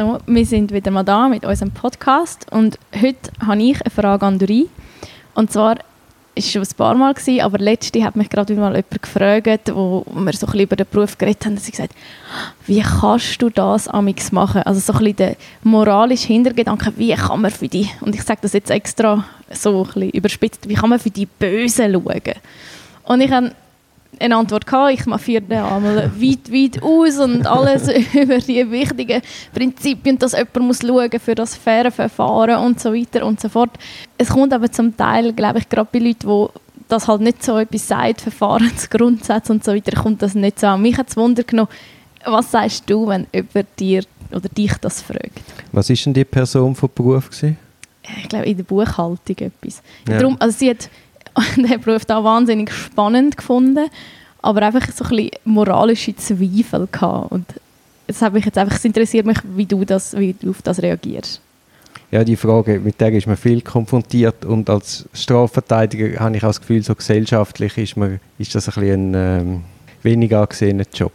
So, wir sind wieder mal da mit unserem Podcast und heute habe ich eine Frage an Dori. Und zwar ist schon ein paar Mal gewesen, aber letzte hat mich gerade mal jemand gefragt, wo wir so ein bisschen über den Beruf geredet haben, und sie gesagt, wie kannst du das amix machen? Also so ein bisschen der moralische Hintergedanke, wie kann man für die, und ich sage das jetzt extra so ein bisschen überspitzt, wie kann man für die Bösen schauen? Und ich habe eine Antwort gehabt. Ich führe den einmal weit, weit aus und alles über die wichtigen Prinzipien, dass jemand muss schauen für das faire Verfahren und so weiter und so fort. Es kommt aber zum Teil, glaube ich, gerade bei Leuten, die das halt nicht so etwas sagt, Verfahrensgrundsätze und so weiter, kommt das nicht so an. Mich hat es Wunder genommen, was sagst du, wenn jemand dir oder dich das fragt? Was ist denn die Person von Beruf gewesen? Ich glaube, in der Buchhaltung etwas. Ja. Darum, also sie hat den Beruf da wahnsinnig spannend gefunden, aber einfach so ein bisschen moralische Zweifel gehabt. Und es hat mich jetzt einfach, es interessiert mich, wie du, das, wie du auf das reagierst. Ja, die Frage, mit der ist man viel konfrontiert und als Strafverteidiger habe ich auch das Gefühl, so gesellschaftlich ist, man, ist das ein, bisschen ein ähm, wenig angesehener Job.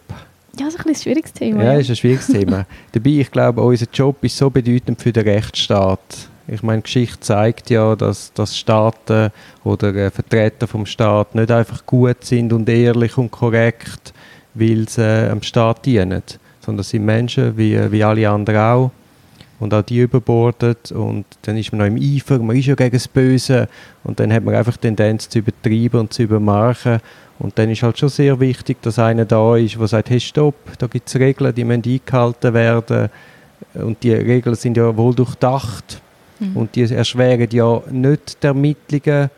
Ja, das ist ein, ein schwieriges Thema. Ja, ja. ist ein schwieriges Thema. Dabei, ich glaube, unser Job ist so bedeutend für den Rechtsstaat ich meine, Geschichte zeigt ja, dass, dass Staaten oder äh, Vertreter vom Staat nicht einfach gut sind und ehrlich und korrekt, weil sie äh, am Staat dienen, sondern es sind Menschen wie, wie alle anderen auch und auch die überbordet und dann ist man noch im Eifer, man ist ja gegen das Böse und dann hat man einfach Tendenz zu übertreiben und zu übermachen und dann ist halt schon sehr wichtig, dass einer da ist, der sagt, hey stopp, da gibt es Regeln, die müssen eingehalten werden und die Regeln sind ja wohl durchdacht Mhm. Und die erschweren ja nicht die Ermittlungen.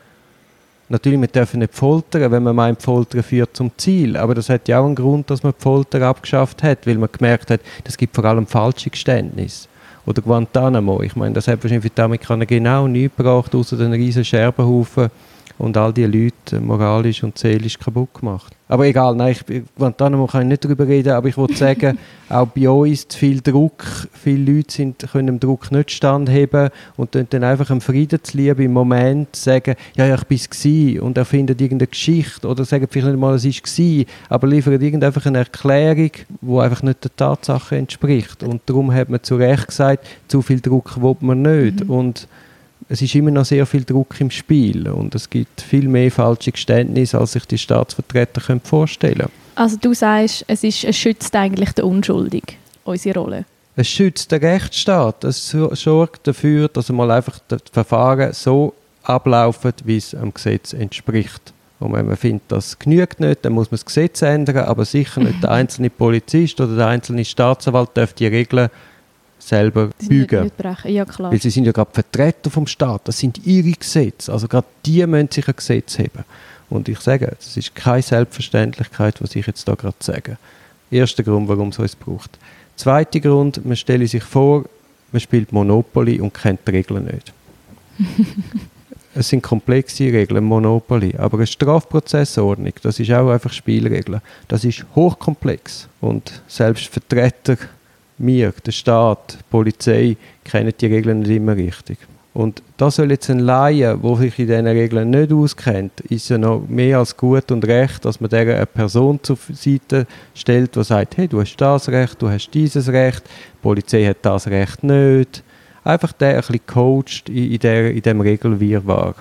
Natürlich, wir dürfen nicht foltern, wenn man meint, Foltern führt zum Ziel. Aber das hat ja auch einen Grund, dass man die Folter abgeschafft hat, weil man gemerkt hat, das gibt vor allem falsche Geständnisse. Oder Guantanamo. Ich meine, das hat wahrscheinlich für die Amerikaner genau nichts gebracht, außer den riesen Scherbenhaufen und all die Leute moralisch und seelisch kaputt gemacht. Aber egal, nein, ich, Guantanamo kann ich nicht darüber reden, aber ich wollte sagen, auch bei uns ist viel Druck, viele Leute sind, können dem Druck nicht standheben und dann, einfach im Friedensliebe im Moment sagen, ja, ja, ich bin es und erfinden irgendeine Geschichte oder sagen vielleicht nicht mal, es war aber liefern irgendeine eine Erklärung, die einfach nicht der Tatsache entspricht. Und darum hat man zu Recht gesagt, zu viel Druck will man nicht. Mhm. Und es ist immer noch sehr viel Druck im Spiel und es gibt viel mehr falsche Geständnisse, als sich die Staatsvertreter können vorstellen können. Also du sagst, es, ist, es schützt eigentlich den Unschuldigen, unsere Rolle? Es schützt den Rechtsstaat. Es sorgt dafür, dass einmal einfach das Verfahren so ablaufen, wie es am Gesetz entspricht. Und wenn man findet, das genügt nicht, dann muss man das Gesetz ändern, aber sicher nicht der einzelne Polizist oder der einzelne Staatsanwalt darf die Regeln selber bügen. Nicht, nicht ja, klar. Weil sie sind ja gerade Vertreter vom Staat, das sind ihre Gesetze. Also gerade die müssen sich ein Gesetz haben. Und ich sage, das ist keine Selbstverständlichkeit, was ich jetzt da gerade sage. Erster Grund, warum es uns braucht. Zweiter Grund, man stelle sich vor, man spielt Monopoly und kennt die Regeln nicht. es sind komplexe Regeln, Monopoly. Aber eine Strafprozessordnung, das ist auch einfach Spielregeln. Das ist hochkomplex. Und selbst Vertreter wir, der Staat, die Polizei, kennen die Regeln nicht immer richtig. Und da soll jetzt ein Laie, der sich in diesen Regeln nicht auskennt, ist ja noch mehr als gut und recht, dass man der eine Person zur Seite stellt, die sagt, hey, du hast das Recht, du hast dieses Recht, die Polizei hat das Recht nicht. Einfach der ein bisschen coacht in, in, der, in dem Regelwirrwarr.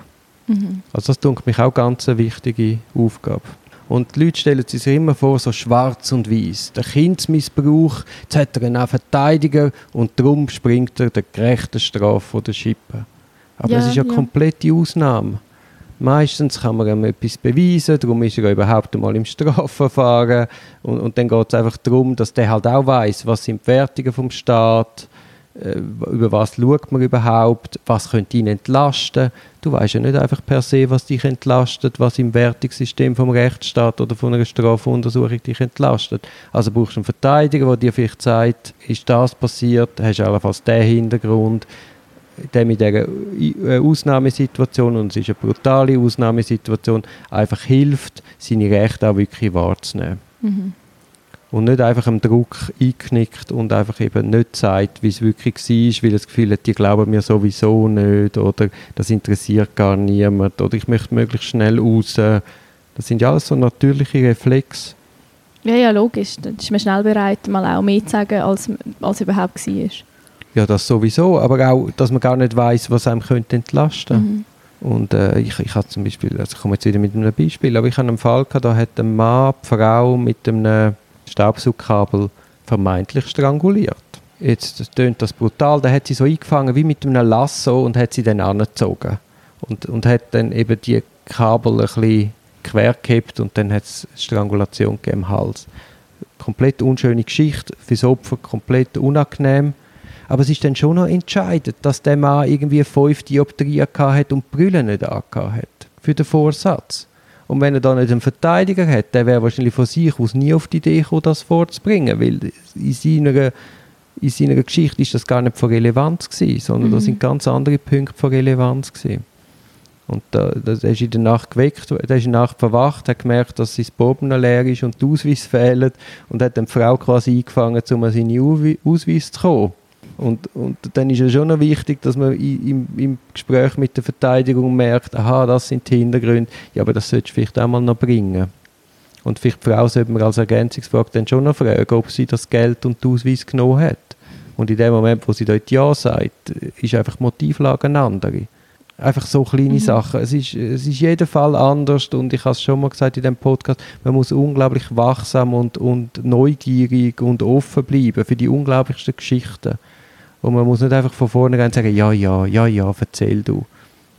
Mhm. Also das tut mich auch ganz eine wichtige Aufgabe. Und die Leute stellen sich immer vor, so schwarz und weiß. Der Kindsmissbrauch, jetzt hat er einen Verteidiger und darum springt er der gerechten Strafe von der Schippe. Aber ja, das ist ja, ja komplette Ausnahme. Meistens kann man ihm etwas beweisen, darum ist er überhaupt einmal im Strafverfahren. Und, und dann geht es einfach darum, dass der halt auch weiß, was sind die Wertungen vom Staat, über was schaut man überhaupt, was könnte ihn entlasten. Du weißt ja nicht einfach per se, was dich entlastet, was im Wertungssystem vom Rechtsstaat oder von einer Strafuntersuchung dich entlastet. Also brauchst du einen Verteidiger, der dir vielleicht sagt, ist das passiert, hast du allenfalls den Hintergrund, der mit dieser äh, Ausnahmesituation, und es ist eine brutale Ausnahmesituation, einfach hilft, seine Rechte auch wirklich wahrzunehmen. Mhm und nicht einfach am Druck einknickt und einfach eben nicht sagt, wie es wirklich war, weil das Gefühl hat, die glauben mir sowieso nicht oder das interessiert gar niemand oder ich möchte möglichst schnell raus. Das sind ja alles so natürliche Reflexe. Ja, ja, logisch. Da ist man schnell bereit, mal auch mehr zu sagen, als, als überhaupt war. Ja, das sowieso, aber auch, dass man gar nicht weiß, was einem könnte entlasten. Mhm. Und äh, ich, ich habe zum Beispiel, also ich komme jetzt wieder mit einem Beispiel, aber ich habe einen Fall gehabt, da hat ein Mann die Frau mit einem Staubsaugkabel vermeintlich stranguliert. Jetzt tönt das brutal, da hat sie so eingefangen wie mit einem Lasso und hat sie dann angezogen. Und, und hat dann eben die Kabel ein bisschen quer gehabt und dann hat es Strangulation gegeben im Hals. Komplett unschöne Geschichte, fürs Opfer komplett unangenehm. Aber es ist dann schon noch entscheidend, dass der Mann irgendwie fünf Dioptrien hat und Brille nicht hat. Für den Vorsatz. Und wenn er da nicht einen Verteidiger hat, der wäre wahrscheinlich von sich aus nie auf die Idee gekommen, das vorzubringen. Weil in seiner, in seiner Geschichte ist das gar nicht von Relevanz gewesen, sondern Mhm. da sind ganz andere Punkte von Relevanz gewesen. Und da, da da ist in der Nacht geweckt, der ist in der Nacht verwacht, hat gemerkt, dass sein Boben leer ist und die Ausweis fehlen und hat dann die Frau quasi eingefangen, um an seinen Auswe- Ausweis zu kommen. Und, und dann ist es schon noch wichtig, dass man im, im Gespräch mit der Verteidigung merkt, aha, das sind die Hintergründe, ja, aber das solltest du vielleicht auch mal noch bringen. Und vielleicht die Frau sollte man als Ergänzungsfrage dann schon noch fragen, ob sie das Geld und den Ausweis genommen hat. Und in dem Moment, wo sie dort Ja sagt, ist einfach die Motivlage eine andere. Einfach so kleine Mhm. Sachen. Es ist, es ist jeder Fall anders und ich habe es schon mal gesagt in dem Podcast, man muss unglaublich wachsam und, und neugierig und offen bleiben für die unglaublichsten Geschichten. Und man muss nicht einfach von vornherein sagen, ja, ja, ja, ja, erzähl du.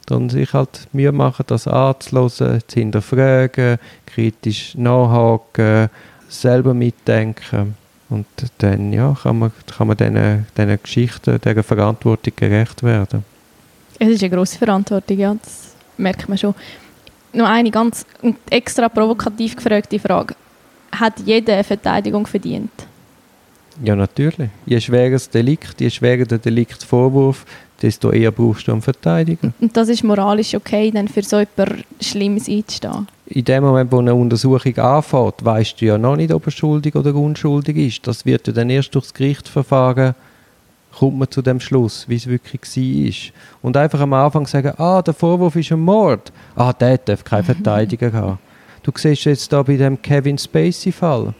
Sondern sich halt Mühe machen, das anzuhören, zu hinterfragen, kritisch nachhaken, selber mitdenken. Und dann ja, kann man, kann man diesen, diesen Geschichten, dieser Verantwortung gerecht werden. Es ist eine grosse Verantwortung, ja, das merkt man schon. Noch eine ganz extra provokativ gefragte Frage. Hat jeder eine Verteidigung verdient? Ja, natürlich. Je schwerer das Delikt, je schwerer der Deliktvorwurf, desto eher brauchst du einen Verteidiger. Und das ist moralisch okay, dann für so etwas Schlimmes einzustehen. In dem Moment, wo eine Untersuchung anfängt, weißt du ja noch nicht, ob er schuldig oder unschuldig ist. Das wird ja dann erst durchs Gerichtsverfahren kommt man zu dem Schluss, wie es wirklich war. Und einfach am Anfang sagen, ah, der Vorwurf ist ein Mord. Ah, der darf keinen Verteidiger haben. Du siehst jetzt da bei dem Kevin Spacey-Fall.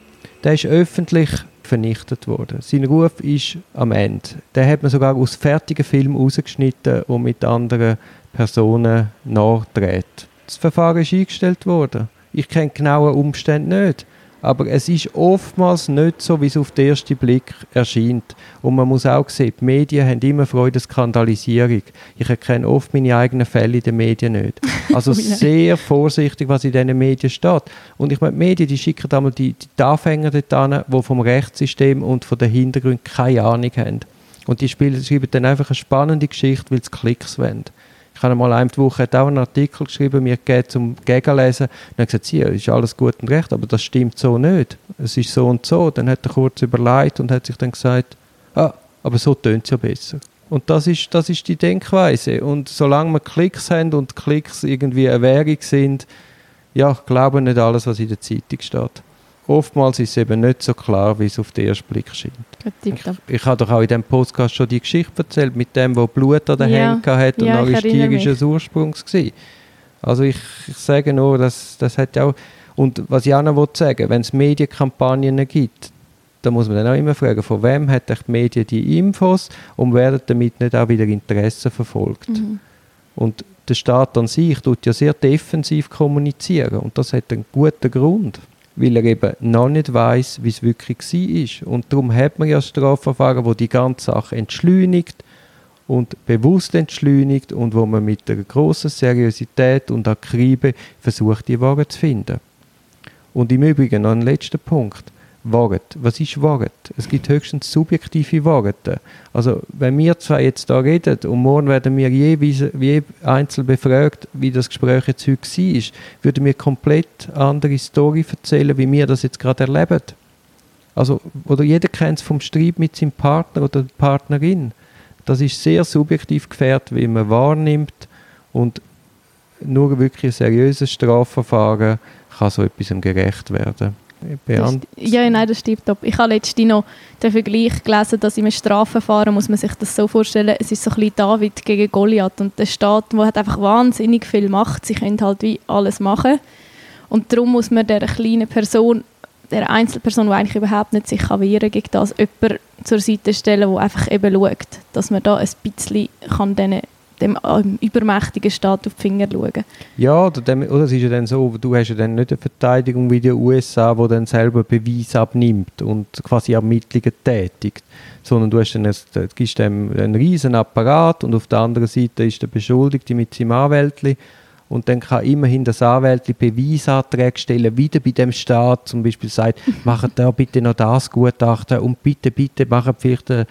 Der ist öffentlich vernichtet worden. Sein Ruf ist am Ende. Den hat man sogar aus fertigen Filmen rausgeschnitten und mit anderen Personen nachgedreht. Das Verfahren ist eingestellt worden. Ich kenne die genauen Umstände nicht. Aber es ist oftmals nicht so, wie es auf den ersten Blick erscheint. Und man muss auch sehen, die Medien haben immer Freude an Skandalisierung. Ich erkenne oft meine eigenen Fälle in den Medien nicht. Also sehr vorsichtig, was in diesen Medien steht. Und ich meine, die Medien, die schicken einmal die, die Anfänger dort an, die vom Rechtssystem und von den Hintergründen keine Ahnung haben. Und die spielen, schreiben dann einfach eine spannende Geschichte, weil sie Klicks wollen. Ich habe mal eine Woche auch einen Artikel geschrieben, mir gegeben zum Gegenlesen. Dann gesagt, sie, ist alles gut und recht, aber das stimmt so nicht. Es ist so und so. Dann hat er kurz überlegt und hat sich dann gesagt, ah, aber so tönt es ja besser. Und das ist, das ist die Denkweise. Und solange wir Klicks haben und Klicks irgendwie eine Währung sind, ja, glauben nicht alles, was in der Zeitung steht. Oftmals ist es eben nicht so klar, wie es auf den ersten Blick scheint. Tipptopp. Ich habe doch auch in diesem Podcast schon die Geschichte erzählt, mit dem, wo Blut an den Ja. Händen hat und Ja, ich mich. tierisches Ursprungs gewesen. Also ich, ich sage nur, dass das hat ja auch... Und was ich auch noch sagen wenn es Medienkampagnen gibt, da muss man dann auch immer fragen, von wem hat die Medien die Infos und werden damit nicht auch wieder Interessen verfolgt. Mhm. Und der Staat an sich tut ja sehr defensiv kommunizieren und das hat einen guten Grund, weil er eben noch nicht weiß, wie es wirklich war. Und darum hat man ja Strafverfahren, wo die ganze Sache entschleunigt und bewusst entschleunigt und wo man mit einer großen Seriosität und Akribe versucht, die Wahrheit zu finden. Und im Übrigen noch ein letzter Punkt. Wahrheit. Was ist Wahrheit? Es gibt höchstens subjektive Wahrheiten. Also, wenn wir zwei jetzt da reden und morgen werden wir jeweils, je einzeln befragt, wie das Gespräch jetzt heute war, würden wir komplett andere Story erzählen, wie wir das jetzt gerade erleben. Also, oder jeder kennt es vom Streit mit seinem Partner oder der Partnerin. Das ist sehr subjektiv gefährdet, wie man wahrnimmt und nur wirklich ein seriöses Strafverfahren kann so etwas gerecht werden. Beant ja, nein, das stimmt. Ich habe letztens noch den Vergleich gelesen, dass im Strafverfahren muss man sich das so vorstellen, es ist so ein bisschen David gegen Goliath und der Staat, der hat einfach wahnsinnig viel Macht, sie können halt wie alles machen und darum muss man der kleinen Person der Einzelperson, die eigentlich überhaupt nicht sich kann wehren gegen das, jemanden zur Seite stellen, der einfach eben schaut, dass man da ein bisschen kann denen, dem ähm, übermächtigen Staat auf die Finger schauen. Ja, oder, dem, oder es ist ja dann so, du hast ja dann nicht eine Verteidigung wie die USA, die dann selber Beweis abnimmt und quasi Ermittlungen tätigt, sondern du hast dann ein, du gibst dem einen riesen Apparat und auf der anderen Seite ist der Beschuldigte mit seinem Anwältli und dann kann immerhin das Anwältli Beweisanträge stellen, wieder bei dem Staat zum Beispiel sagt, macht da bitte noch das Gutachten und bitte, bitte machen vielleicht äh,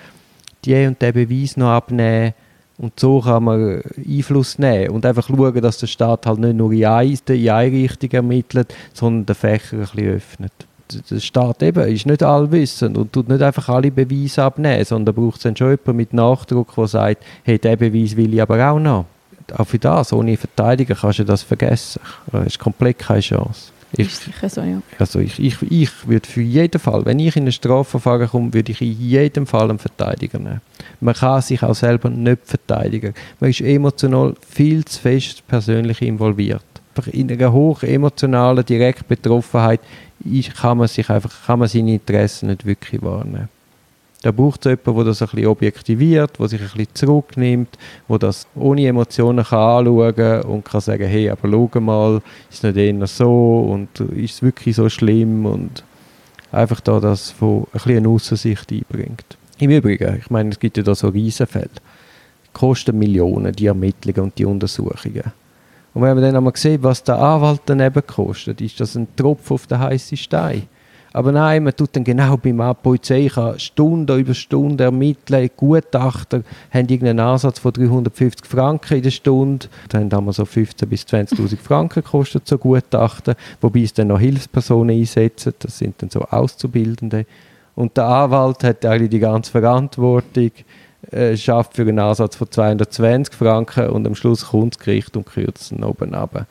die und den Beweis noch abnehmen und so kann man Einfluss nehmen und einfach schauen, dass der Staat halt nicht nur in eine, in eine Richtung ermittelt, sondern den Fächer ein bisschen öffnet. Der Staat eben ist nicht allwissend und tut nicht einfach alle Beweise abnehmen, sondern braucht dann schon jemanden mit Nachdruck, der sagt, hey, diesen Beweis will ich aber auch noch. Auch für das, ohne Verteidiger kannst du das vergessen. Es ist komplett keine Chance. Ich, ist sicher so, ja. also ich, ich, ich würde für jeden Fall, wenn ich in ein Strafverfahren komme, würde ich in jedem Fall einen Verteidiger nehmen. Man kann sich auch selber nicht verteidigen. Man ist emotional viel zu fest persönlich involviert. Einfach in einer hoch emotionalen Direktbetroffenheit kann man sich einfach, kann man seine Interessen nicht wirklich wahrnehmen. Da braucht es jemanden, der das ein bisschen objektiviert, der sich ein bisschen zurücknimmt, der das ohne Emotionen kann anschauen kann und kann sagen, hey, aber schau mal, ist es nicht eher so und ist es wirklich so schlimm und einfach da das von ein bisschen eine Aussicht einbringt. Im Übrigen, ich meine, es gibt ja da so Riesenfälle. Kosten Millionen, die Ermittlungen und die Untersuchungen. Und wenn man dann einmal sieht, was der Anwalt daneben kostet, ist das ein Tropf auf den heißen Stein. Aber nein, man tut dann genau beim A Polizei kann Stunde über Stunde ermitteln. Gutachter haben irgendeinen Ansatz von 350 Franken in der Stunde. Dann haben wir so 15.000 bis 20.000 Franken gekostet, so Gutachten. Wobei es dann noch Hilfspersonen einsetzen. Das sind dann so Auszubildende. Und der Anwalt hat eigentlich die ganze Verantwortung, äh, schafft für einen Ansatz von 220 Franken und am Schluss kommt das Gericht und kürzt ihn oben runter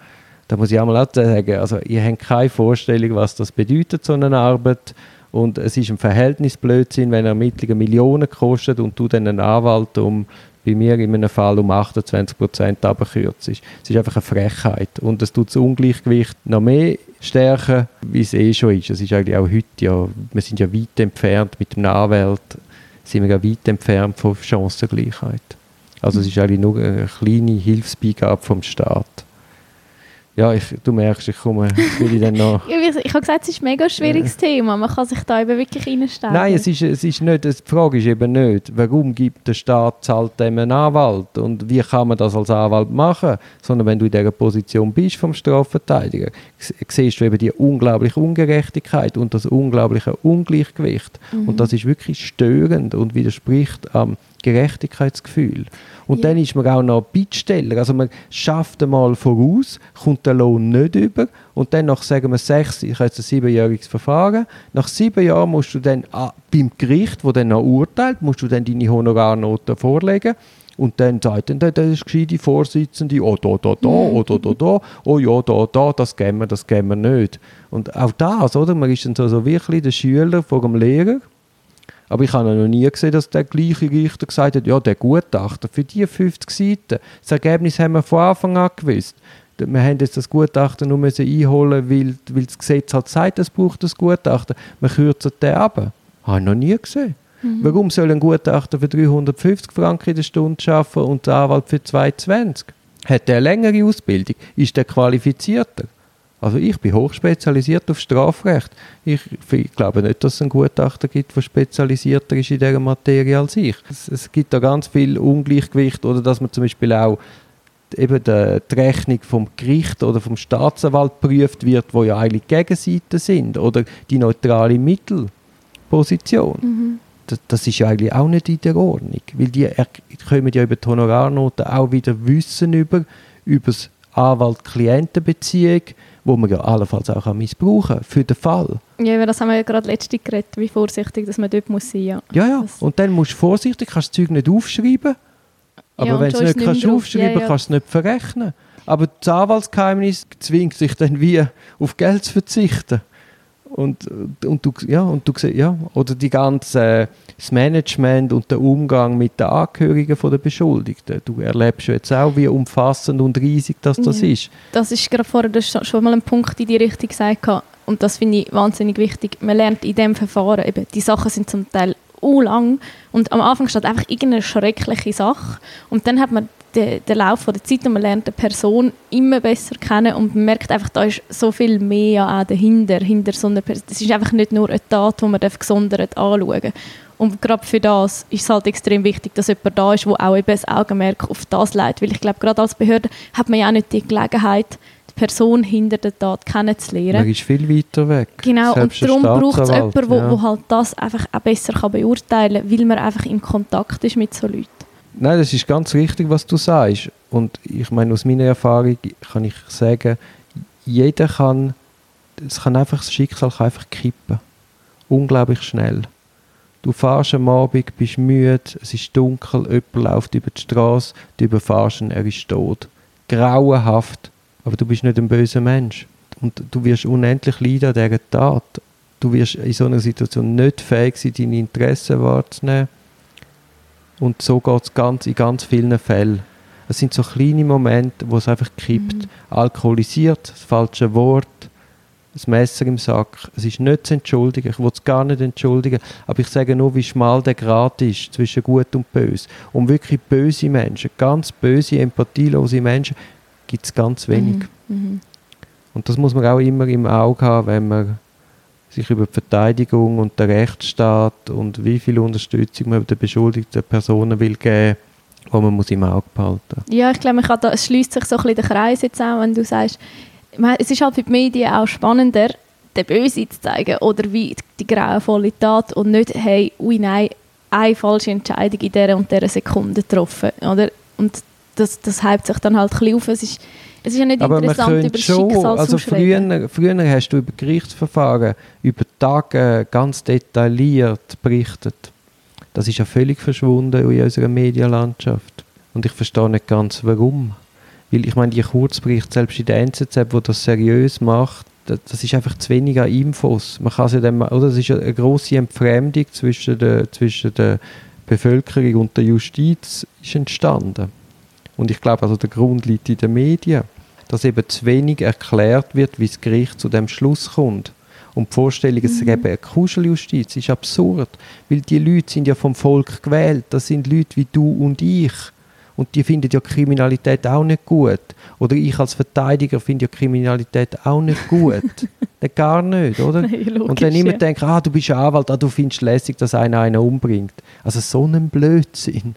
da muss ich auch mal auch sagen, also ihr habt keine Vorstellung, was das bedeutet, so eine Arbeit. Und es ist ein Verhältnisblödsinn, wenn Ermittlungen Millionen kostet und du dann einen Anwalt um, bei mir in einem Fall um 28 Prozent abkürzt. Es ist einfach eine Frechheit. Und es tut das Ungleichgewicht noch mehr stärken, wie es eh schon ist. Es ist eigentlich auch heute ja, wir sind ja weit entfernt mit dem Anwalt, sind wir ja weit entfernt von Chancengleichheit. Also es ist eigentlich nur eine kleine Hilfsbeigabe vom Staat. Ja, ich, du merkst, ich komme, will ich dann noch... ich, ich habe gesagt, es ist ein mega schwieriges Thema. Man kann sich da eben wirklich reinstellen. Nein, es ist, es ist nicht, die Frage ist eben nicht, warum gibt der Staat zahlt dem einen Anwalt und wie kann man das als Anwalt machen, sondern wenn du in dieser Position bist vom Strafverteidiger, siehst du eben die unglaubliche Ungerechtigkeit und das unglaubliche Ungleichgewicht. Mhm. Und das ist wirklich störend und widerspricht am Gerechtigkeitsgefühl. Und ja. dann ist man auch noch Bittsteller. Also man schafft einmal voraus, kommt der Lohn nicht über und dann nach, sagen wir, sechs, ich habe jetzt ein siebenjähriges Verfahren, nach sieben Jahren musst du dann ah, beim Gericht, wo dann noch urteilt, musst du dann deine Honorarnoten vorlegen und dann sagt dann der, gescheite Vorsitzende, oh, da, da, da, oh, da, da, da, oh ja, da, da, das geben wir, das geben wir nicht. Und auch das, oder? Man ist dann so, so wirklich der Schüler vor dem Lehrer aber ich habe noch nie gesehen, dass der gleiche Richter gesagt hat, ja, der Gutachter, für die 50 Seiten, das Ergebnis haben wir von Anfang an gewusst. Wir haben jetzt das Gutachten nur müssen einholen, weil, weil das Gesetz halt sagt, es braucht das Gutachten. Wir kürzen den ab. Habe ich noch nie gesehen. Mhm. Warum soll ein Gutachter für 350 Franken in der Stunde arbeiten und der Anwalt für 220? Hat der eine längere Ausbildung? Ist der qualifizierter? Also ich bin hochspezialisiert auf Strafrecht. Ich, ich, glaube nicht, dass es einen Gutachter gibt, der spezialisierter ist in dieser Materie als ich. Es, es gibt da ganz viel Ungleichgewicht oder dass man zum Beispiel auch eben die, die Rechnung vom Gericht oder vom Staatsanwalt prüft wird, wo ja eigentlich Gegenseiten sind oder die neutrale Mittelposition. Mhm. Das, das, ist ja eigentlich auch nicht in der Ordnung, weil die kommen ja über die Honorarnoten auch wieder Wissen über, über das Anwalt-Klientenbeziehung, wo man ja allenfalls auch missbrauchen kann, für den Fall. Ja, das haben wir ja gerade letztens geredet, wie vorsichtig dass man dort muss sein ja. Ja, ja. Und dann musst du vorsichtig, kannst das Zeug nicht aufschreiben. Aber ja, wenn du es nicht kannst aufschreiben kannst, ja. kannst du es nicht verrechnen. Aber das Anwaltsgeheimnis zwingt sich dann wie auf Geld zu verzichten. Und, und du, ja, und du ja, oder die ganze, das Management und der Umgang mit den Angehörigen der Beschuldigten. Du erlebst jetzt auch, wie umfassend und riesig das, das ja. ist. Das ist gerade vorher schon mal ein Punkt in die Richtung gesagt. und das finde ich wahnsinnig wichtig, man lernt in diesem Verfahren, eben, die Sachen sind zum Teil u lang und am Anfang steht einfach irgendeine schreckliche Sache und dann hat man den, den Lauf der Zeit und man lernt eine Person immer besser kennen und man merkt einfach, da ist so viel mehr auch dahinter, hinter so einer Person. Es ist einfach nicht nur eine Tat, die man gesondert anschauen darf. Und gerade für das ist es halt extrem wichtig, dass jemand da ist, der auch eben das Augenmerk auf das legt. Weil ich glaube, gerade als Behörde hat man ja auch nicht die Gelegenheit, die Person hinter der Tat kennenzulernen. Man ist viel weiter weg. Genau, Selbst und der darum braucht es jemanden, der ja. halt das einfach auch besser kann beurteilen kann, weil man einfach in Kontakt ist mit so Leuten. Nein, das ist ganz richtig, was du sagst. Und ich meine, aus meiner Erfahrung kann ich sagen, jeder kann, es kann einfach, das Schicksal kann einfach kippen. Unglaublich schnell. Du fährst am Abend, bist müde, es ist dunkel, jemand läuft über die Straße, du überfährst ihn, er ist tot. Grauenhaft, aber du bist nicht ein böser Mensch. Und du wirst unendlich leiden an dieser Tat. Du wirst in so einer Situation nicht fähig sein, deine Interessen wahrzunehmen. Und so geht es ganz, in ganz vielen Fällen. Es sind so kleine Momente, wo es einfach kippt. Alkoholisiert, das falsche Wort, das Messer im Sack. Es ist nicht zu entschuldigen. Ich will es gar nicht entschuldigen. Aber ich sage nur, wie schmal der Grat ist zwischen Gut und Böse. Und wirklich böse Menschen, ganz böse, empathielose Menschen, gibt es ganz wenig. Mhm. Und das muss man auch immer im Auge haben, wenn man sich über die Verteidigung und den Rechtsstaat und wie viel Unterstützung man den beschuldigten Personen will geben, wo man muss im Auge behalten. Ja, ich glaube, es schließt sich so ein bisschen der Kreis jetzt auch, wenn du sagst, es ist halt für die Medien auch spannender, den Böse zu zeigen oder wie die grauenvolle Tat und nicht, hey, ui nein, eine falsche Entscheidung in dieser und dieser Sekunde getroffen, oder? Und das, das hypt sich dann halt ein bisschen auf. Es ist, es ist ja nicht Aber interessant, über das schon, Schicksal also zu früher, früher hast du über Gerichtsverfahren über Tage ganz detailliert berichtet. Das ist ja völlig verschwunden in unserer Medienlandschaft. Und ich verstehe nicht ganz, warum. Weil ich meine, die Kurzberichte, selbst in der NZZ, wo das seriös macht, das, das ist einfach zu wenig an Infos. Man kann ja dann, oder es ist eine grosse Entfremdung zwischen der, zwischen der Bevölkerung und der Justiz ist entstanden. Und ich glaube, also der Grund liegt in den Medien, dass eben zu wenig erklärt wird, wie das Gericht zu dem Schluss kommt. Und die Vorstellung, es Mhm. gäbe eine Kuscheljustiz, ist absurd. Weil die Leute sind ja vom Volk gewählt. Das sind Leute wie du und ich. Und die finden ja Kriminalität auch nicht gut. Oder ich als Verteidiger finde ja Kriminalität auch nicht gut. Nein, gar nicht, oder? Nein, logisch, und wenn jemand ja. denkt, ah, du bist Anwalt, ah, du findest lässig, dass einer einen umbringt. Also so ein Blödsinn.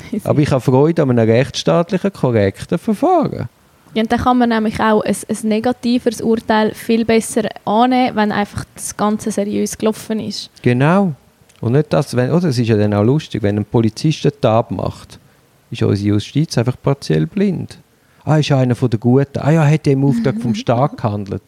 Aber ich habe Freude an einem rechtsstaatlichen, korrekten Verfahren. Ja, und dann kann man nämlich auch ein, ein negativeres Urteil viel besser annehmen, wenn einfach das Ganze seriös gelaufen ist. Genau. Und nicht das, wenn, oder es ist ja dann auch lustig, wenn ein Polizist eine Tat macht, ist unsere Justiz einfach partiell blind. Ah, ist einer von der Guten. Ah ja, hat er im Auftrag vom Staat gehandelt.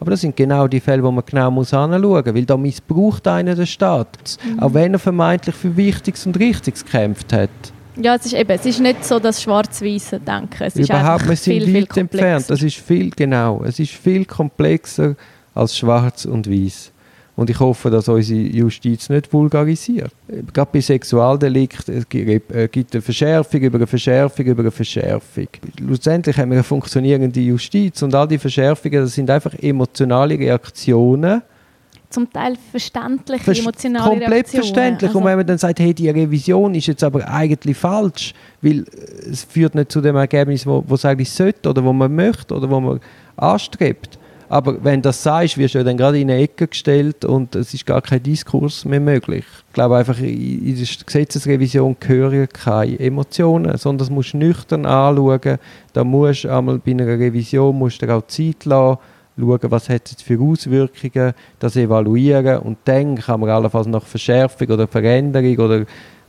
Aber das sind genau die Fälle, wo man genau muss anschauen muss, weil da missbraucht einer den Staat. Auch wenn er vermeintlich für Wichtiges und Richtiges gekämpft hat. Ja, es ist eben, es ist nicht so das schwarz-weiße Denken. Es Überhaupt, wir sind viel, viel weit entfernt. komplexer. Das ist viel, genau, es ist viel komplexer als schwarz und weiß. Und ich hoffe, dass unsere Justiz nicht vulgarisiert. Gerade bei Sexualdelikten es gibt äh, gibt eine Verschärfung über eine Verschärfung über eine Verschärfung. Schlussendlich haben wir eine funktionierende Justiz und all die Verschärfungen, das sind einfach emotionale Reaktionen. Zum Teil verständliche, Verst- emotionale komplett Reaktionen. verständlich. Also, und wenn man dann sagt, hey, die Revision ist jetzt aber eigentlich falsch, weil äh, es führt nicht zu dem Ergebnis, wo, wo es eigentlich sollte oder wo man möchte oder wo man anstrebt. Aber wenn du das sagst, wirst du ja dann gerade in eine Ecke gestellt und es ist gar kein Diskurs mehr möglich. Ich glaube einfach, in der Gesetzesrevision gehören keine Emotionen, sondern das musst du nüchtern anschauen. Da musst du einmal bei einer Revision musst du auch Zeit lassen, schauen, was hat es für Auswirkungen, das evaluieren und dann kann man allenfalls nach Verschärfung oder Veränderung oder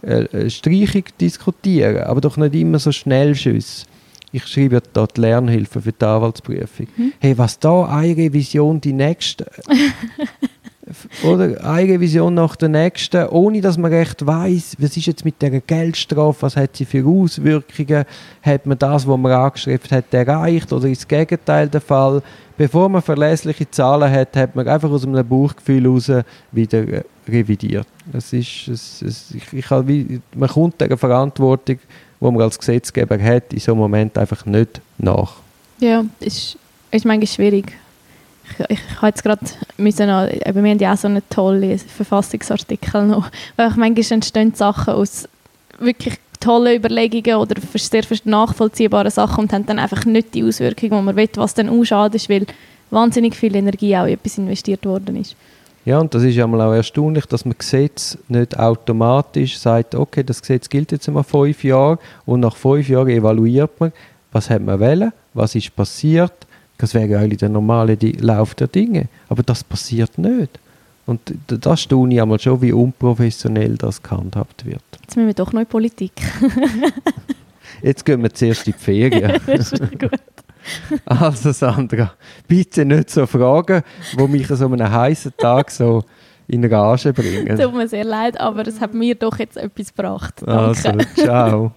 äh, äh, Streichung diskutieren, aber doch nicht immer so Schnellschüsse. Ich schreibe ja da die Lernhilfe für die Anwaltsprüfung. Hey, was da eine Revision die nächste oder eine Revision nach der nächsten, ohne dass man recht weiß, was ist jetzt mit der Geldstrafe, was hat sie für Auswirkungen, hat man das, was man angeschrieben hat, erreicht oder ist das Gegenteil der Fall. Bevor man verlässliche Zahlen hat, hat man einfach aus einem Bauchgefühl heraus wieder revidiert. Das ist, es, es, ich, ich man kommt der Verantwortung, die man als Gesetzgeber hat, in so einem Moment einfach nicht nach. Ja, ist, ist manchmal schwierig. Ich, habe jetzt gerade müssen, wir haben ja auch so einen tollen Verfassungsartikel noch, weil manchmal entstehen Sachen aus wirklich tollen Überlegungen oder sehr nachvollziehbaren Sachen und haben dann einfach nicht die Auswirkungen, die man will, was dann auch schade ist, weil wahnsinnig viel Energie auch in etwas investiert worden ist. Ja, und das ist ja mal auch erstaunlich, dass man Gesetz nicht automatisch sagt, okay, das Gesetz gilt jetzt einmal fünf Jahre und nach fünf Jahren evaluiert man, was hat man wollen, was ist passiert. Das wäre eigentlich der normale Lauf der Dinge. Aber das passiert nicht. Und das staune ich einmal schon, wie unprofessionell das gehandhabt wird. Jetzt müssen wir doch noch in Politik. Jetzt gehen wir zuerst in die Ferien. das ist gut. Also Sandra, bitte nicht so Fragen, die mich an so einem heißen Tag so in Rage bringen. Tut mir sehr leid, aber es hat mir doch jetzt etwas gebracht. Danke. Also, ciao.